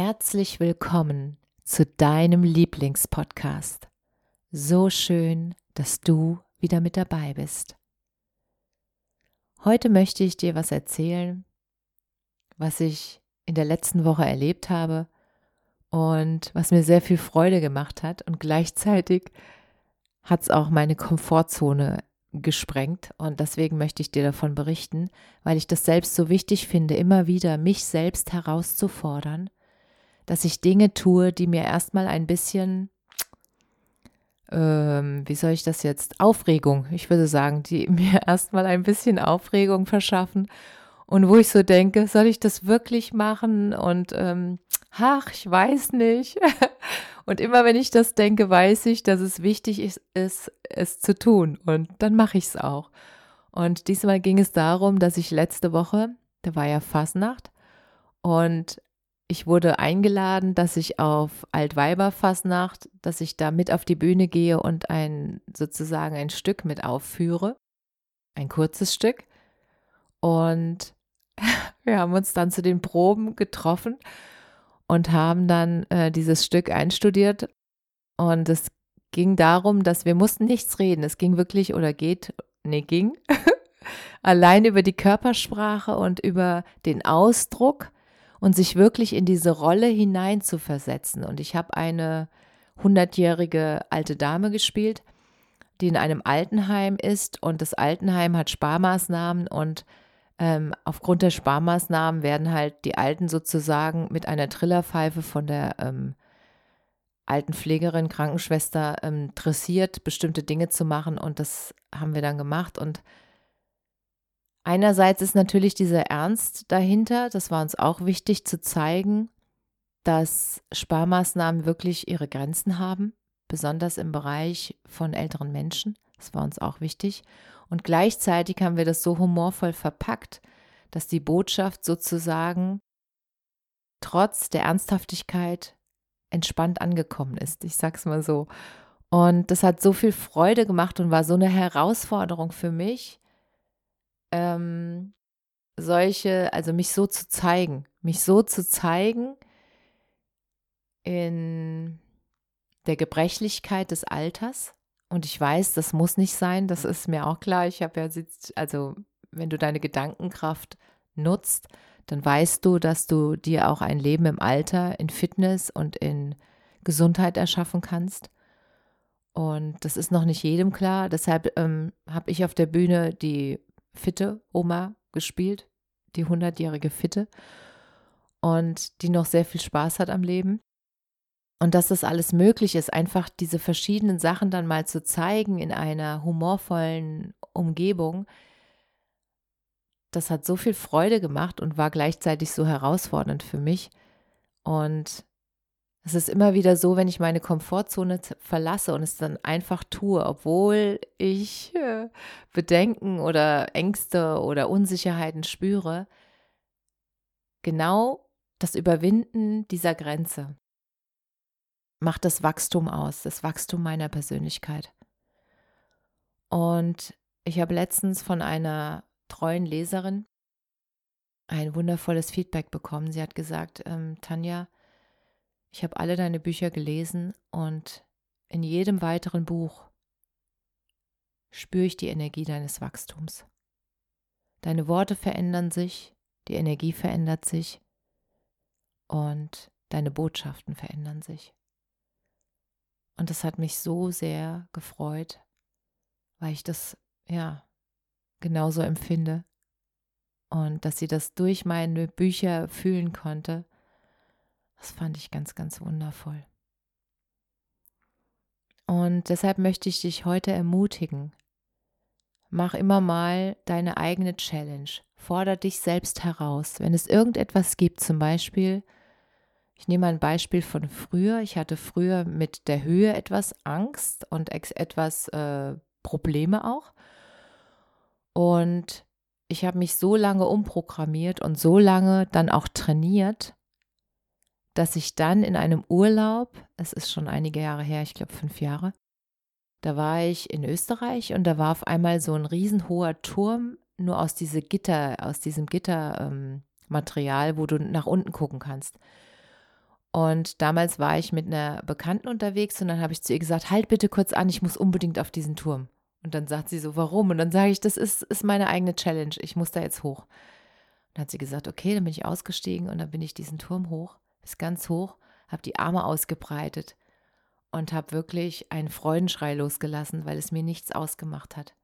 Herzlich willkommen zu deinem Lieblingspodcast. So schön, dass du wieder mit dabei bist. Heute möchte ich dir was erzählen, was ich in der letzten Woche erlebt habe und was mir sehr viel Freude gemacht hat und gleichzeitig hat es auch meine Komfortzone gesprengt und deswegen möchte ich dir davon berichten, weil ich das selbst so wichtig finde, immer wieder mich selbst herauszufordern dass ich Dinge tue, die mir erstmal ein bisschen, ähm, wie soll ich das jetzt, Aufregung, ich würde sagen, die mir erstmal ein bisschen Aufregung verschaffen und wo ich so denke, soll ich das wirklich machen? Und ähm, ach, ich weiß nicht. und immer wenn ich das denke, weiß ich, dass es wichtig ist, ist es zu tun. Und dann mache ich es auch. Und diesmal ging es darum, dass ich letzte Woche, da war ja Fasnacht, und ich wurde eingeladen, dass ich auf Altweiberfasnacht, dass ich da mit auf die Bühne gehe und ein sozusagen ein Stück mit aufführe, ein kurzes Stück. Und wir haben uns dann zu den Proben getroffen und haben dann äh, dieses Stück einstudiert. Und es ging darum, dass wir mussten nichts reden. Es ging wirklich oder geht, nee, ging allein über die Körpersprache und über den Ausdruck und sich wirklich in diese Rolle hinein zu versetzen. Und ich habe eine hundertjährige alte Dame gespielt, die in einem Altenheim ist. Und das Altenheim hat Sparmaßnahmen. Und ähm, aufgrund der Sparmaßnahmen werden halt die Alten sozusagen mit einer Trillerpfeife von der ähm, Altenpflegerin, Krankenschwester ähm, dressiert, bestimmte Dinge zu machen. Und das haben wir dann gemacht. Und Einerseits ist natürlich dieser Ernst dahinter, das war uns auch wichtig zu zeigen, dass Sparmaßnahmen wirklich ihre Grenzen haben, besonders im Bereich von älteren Menschen. Das war uns auch wichtig. Und gleichzeitig haben wir das so humorvoll verpackt, dass die Botschaft sozusagen trotz der Ernsthaftigkeit entspannt angekommen ist. Ich sag's mal so. Und das hat so viel Freude gemacht und war so eine Herausforderung für mich, ähm, solche, also mich so zu zeigen, mich so zu zeigen in der Gebrechlichkeit des Alters. Und ich weiß, das muss nicht sein, das ist mir auch klar. Ich habe ja, also wenn du deine Gedankenkraft nutzt, dann weißt du, dass du dir auch ein Leben im Alter in Fitness und in Gesundheit erschaffen kannst. Und das ist noch nicht jedem klar. Deshalb ähm, habe ich auf der Bühne die fitte Oma gespielt, die 100-jährige Fitte und die noch sehr viel Spaß hat am Leben. Und dass das alles möglich ist, einfach diese verschiedenen Sachen dann mal zu zeigen in einer humorvollen Umgebung, das hat so viel Freude gemacht und war gleichzeitig so herausfordernd für mich. Und es ist immer wieder so, wenn ich meine Komfortzone verlasse und es dann einfach tue, obwohl ich äh, Bedenken oder Ängste oder Unsicherheiten spüre, genau das Überwinden dieser Grenze macht das Wachstum aus, das Wachstum meiner Persönlichkeit. Und ich habe letztens von einer treuen Leserin ein wundervolles Feedback bekommen. Sie hat gesagt, ähm, Tanja, ich habe alle deine Bücher gelesen und in jedem weiteren Buch spüre ich die Energie deines Wachstums. Deine Worte verändern sich, die Energie verändert sich und deine Botschaften verändern sich. Und das hat mich so sehr gefreut, weil ich das, ja, genauso empfinde und dass sie das durch meine Bücher fühlen konnte Das fand ich ganz, ganz wundervoll. Und deshalb möchte ich dich heute ermutigen. Mach immer mal deine eigene Challenge. Forder dich selbst heraus. Wenn es irgendetwas gibt, zum Beispiel, ich nehme ein Beispiel von früher. Ich hatte früher mit der Höhe etwas Angst und etwas äh, Probleme auch. Und ich habe mich so lange umprogrammiert und so lange dann auch trainiert, dass ich dann in einem Urlaub, es ist schon einige Jahre her, ich glaube fünf Jahre, da war ich in Österreich und da war auf einmal so ein riesenhoher Turm, nur aus diese Gitter, aus diesem Gittermaterial, ähm, wo du nach unten gucken kannst. Und damals war ich mit einer Bekannten unterwegs und dann habe ich zu ihr gesagt, halt bitte kurz an, ich muss unbedingt auf diesen Turm. Und dann sagt sie so, warum? Und dann sage ich, das ist, ist meine eigene Challenge, ich muss da jetzt hoch. Dann hat sie gesagt, okay, dann bin ich ausgestiegen und dann bin ich diesen Turm hoch bis ganz hoch, habe die Arme ausgebreitet und habe wirklich einen Freudenschrei losgelassen, weil es mir nichts ausgemacht hat.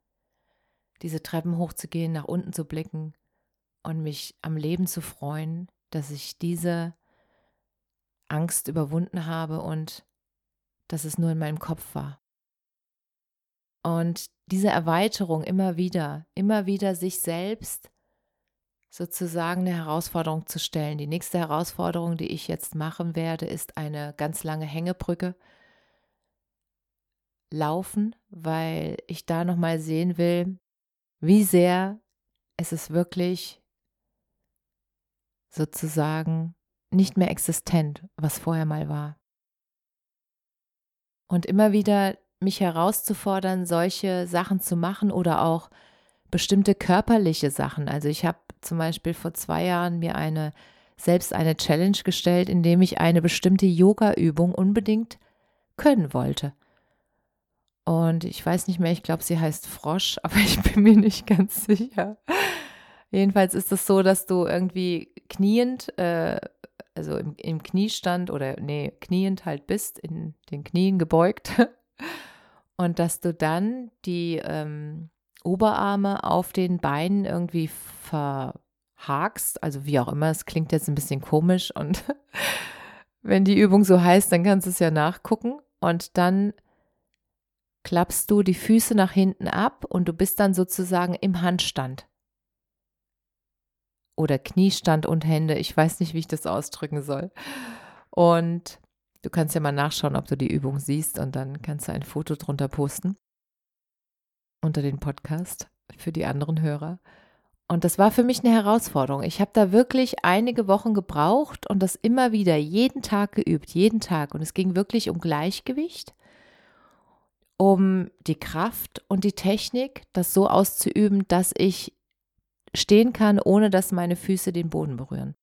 Diese Treppen hochzugehen, nach unten zu blicken und mich am Leben zu freuen, dass ich diese Angst überwunden habe und dass es nur in meinem Kopf war. Und diese Erweiterung immer wieder, immer wieder sich selbst sozusagen eine Herausforderung zu stellen. Die nächste Herausforderung, die ich jetzt machen werde, ist eine ganz lange Hängebrücke laufen, weil ich da noch mal sehen will, wie sehr es ist wirklich sozusagen nicht mehr existent, was vorher mal war. Und immer wieder mich herauszufordern, solche Sachen zu machen oder auch bestimmte körperliche Sachen. Also ich habe zum Beispiel vor zwei Jahren mir eine selbst eine Challenge gestellt, indem ich eine bestimmte Yoga-Übung unbedingt können wollte. Und ich weiß nicht mehr, ich glaube, sie heißt Frosch, aber ich bin mir nicht ganz sicher. Jedenfalls ist es so, dass du irgendwie kniend, äh, also im, im Kniestand oder nee, kniend halt bist, in den Knien gebeugt. Und dass du dann die ähm, Oberarme auf den Beinen irgendwie verhakst, also wie auch immer, es klingt jetzt ein bisschen komisch und wenn die Übung so heißt, dann kannst du es ja nachgucken und dann klappst du die Füße nach hinten ab und du bist dann sozusagen im Handstand. Oder Kniestand und Hände, ich weiß nicht, wie ich das ausdrücken soll. Und du kannst ja mal nachschauen, ob du die Übung siehst und dann kannst du ein Foto drunter posten unter den Podcast für die anderen Hörer. Und das war für mich eine Herausforderung. Ich habe da wirklich einige Wochen gebraucht und das immer wieder jeden Tag geübt, jeden Tag. Und es ging wirklich um Gleichgewicht, um die Kraft und die Technik, das so auszuüben, dass ich stehen kann, ohne dass meine Füße den Boden berühren.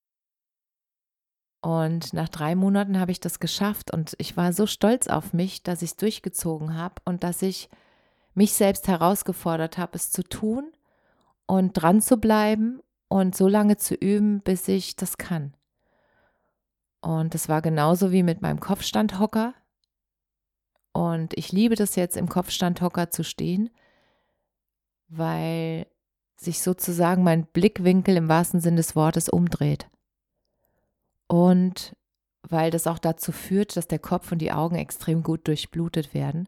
Und nach drei Monaten habe ich das geschafft und ich war so stolz auf mich, dass ich es durchgezogen habe und dass ich mich selbst herausgefordert habe, es zu tun und dran zu bleiben und so lange zu üben, bis ich das kann. Und es war genauso wie mit meinem Kopfstandhocker. Und ich liebe das jetzt im Kopfstandhocker zu stehen, weil sich sozusagen mein Blickwinkel im wahrsten Sinne des Wortes umdreht. Und weil das auch dazu führt, dass der Kopf und die Augen extrem gut durchblutet werden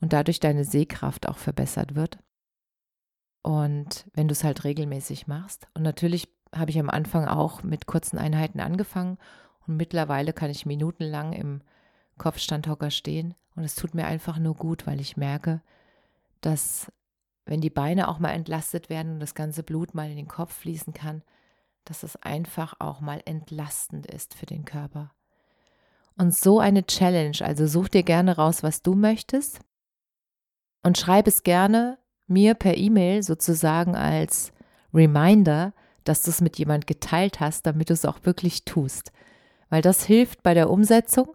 und dadurch deine Sehkraft auch verbessert wird. Und wenn du es halt regelmäßig machst. Und natürlich habe ich am Anfang auch mit kurzen Einheiten angefangen und mittlerweile kann ich minutenlang im Kopfstandhocker stehen und es tut mir einfach nur gut, weil ich merke, dass wenn die Beine auch mal entlastet werden und das ganze Blut mal in den Kopf fließen kann, dass es einfach auch mal entlastend ist für den Körper. Und so eine Challenge, also such dir gerne raus, was du möchtest und schreib es gerne mir per E-Mail sozusagen als Reminder, dass du es mit jemand geteilt hast, damit du es auch wirklich tust. Weil das hilft bei der Umsetzung,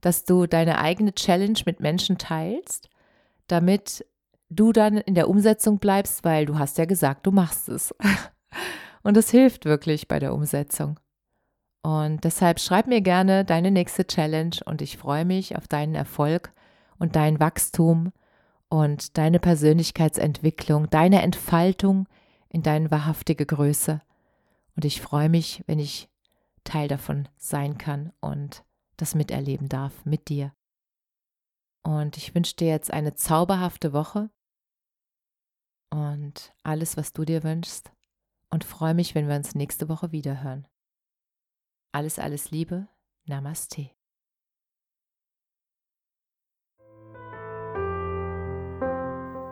dass du deine eigene Challenge mit Menschen teilst, damit du dann in der Umsetzung bleibst, weil du hast ja gesagt, du machst es. Und es hilft wirklich bei der Umsetzung. Und deshalb schreib mir gerne deine nächste Challenge und ich freue mich auf deinen Erfolg und dein Wachstum und deine Persönlichkeitsentwicklung, deine Entfaltung in deine wahrhaftige Größe. Und ich freue mich, wenn ich Teil davon sein kann und das miterleben darf mit dir. Und ich wünsche dir jetzt eine zauberhafte Woche und alles, was du dir wünschst und freue mich, wenn wir uns nächste Woche wieder hören. Alles, alles Liebe, Namaste.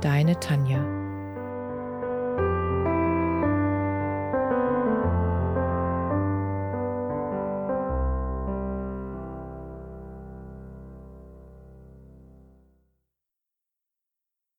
deine Tanja.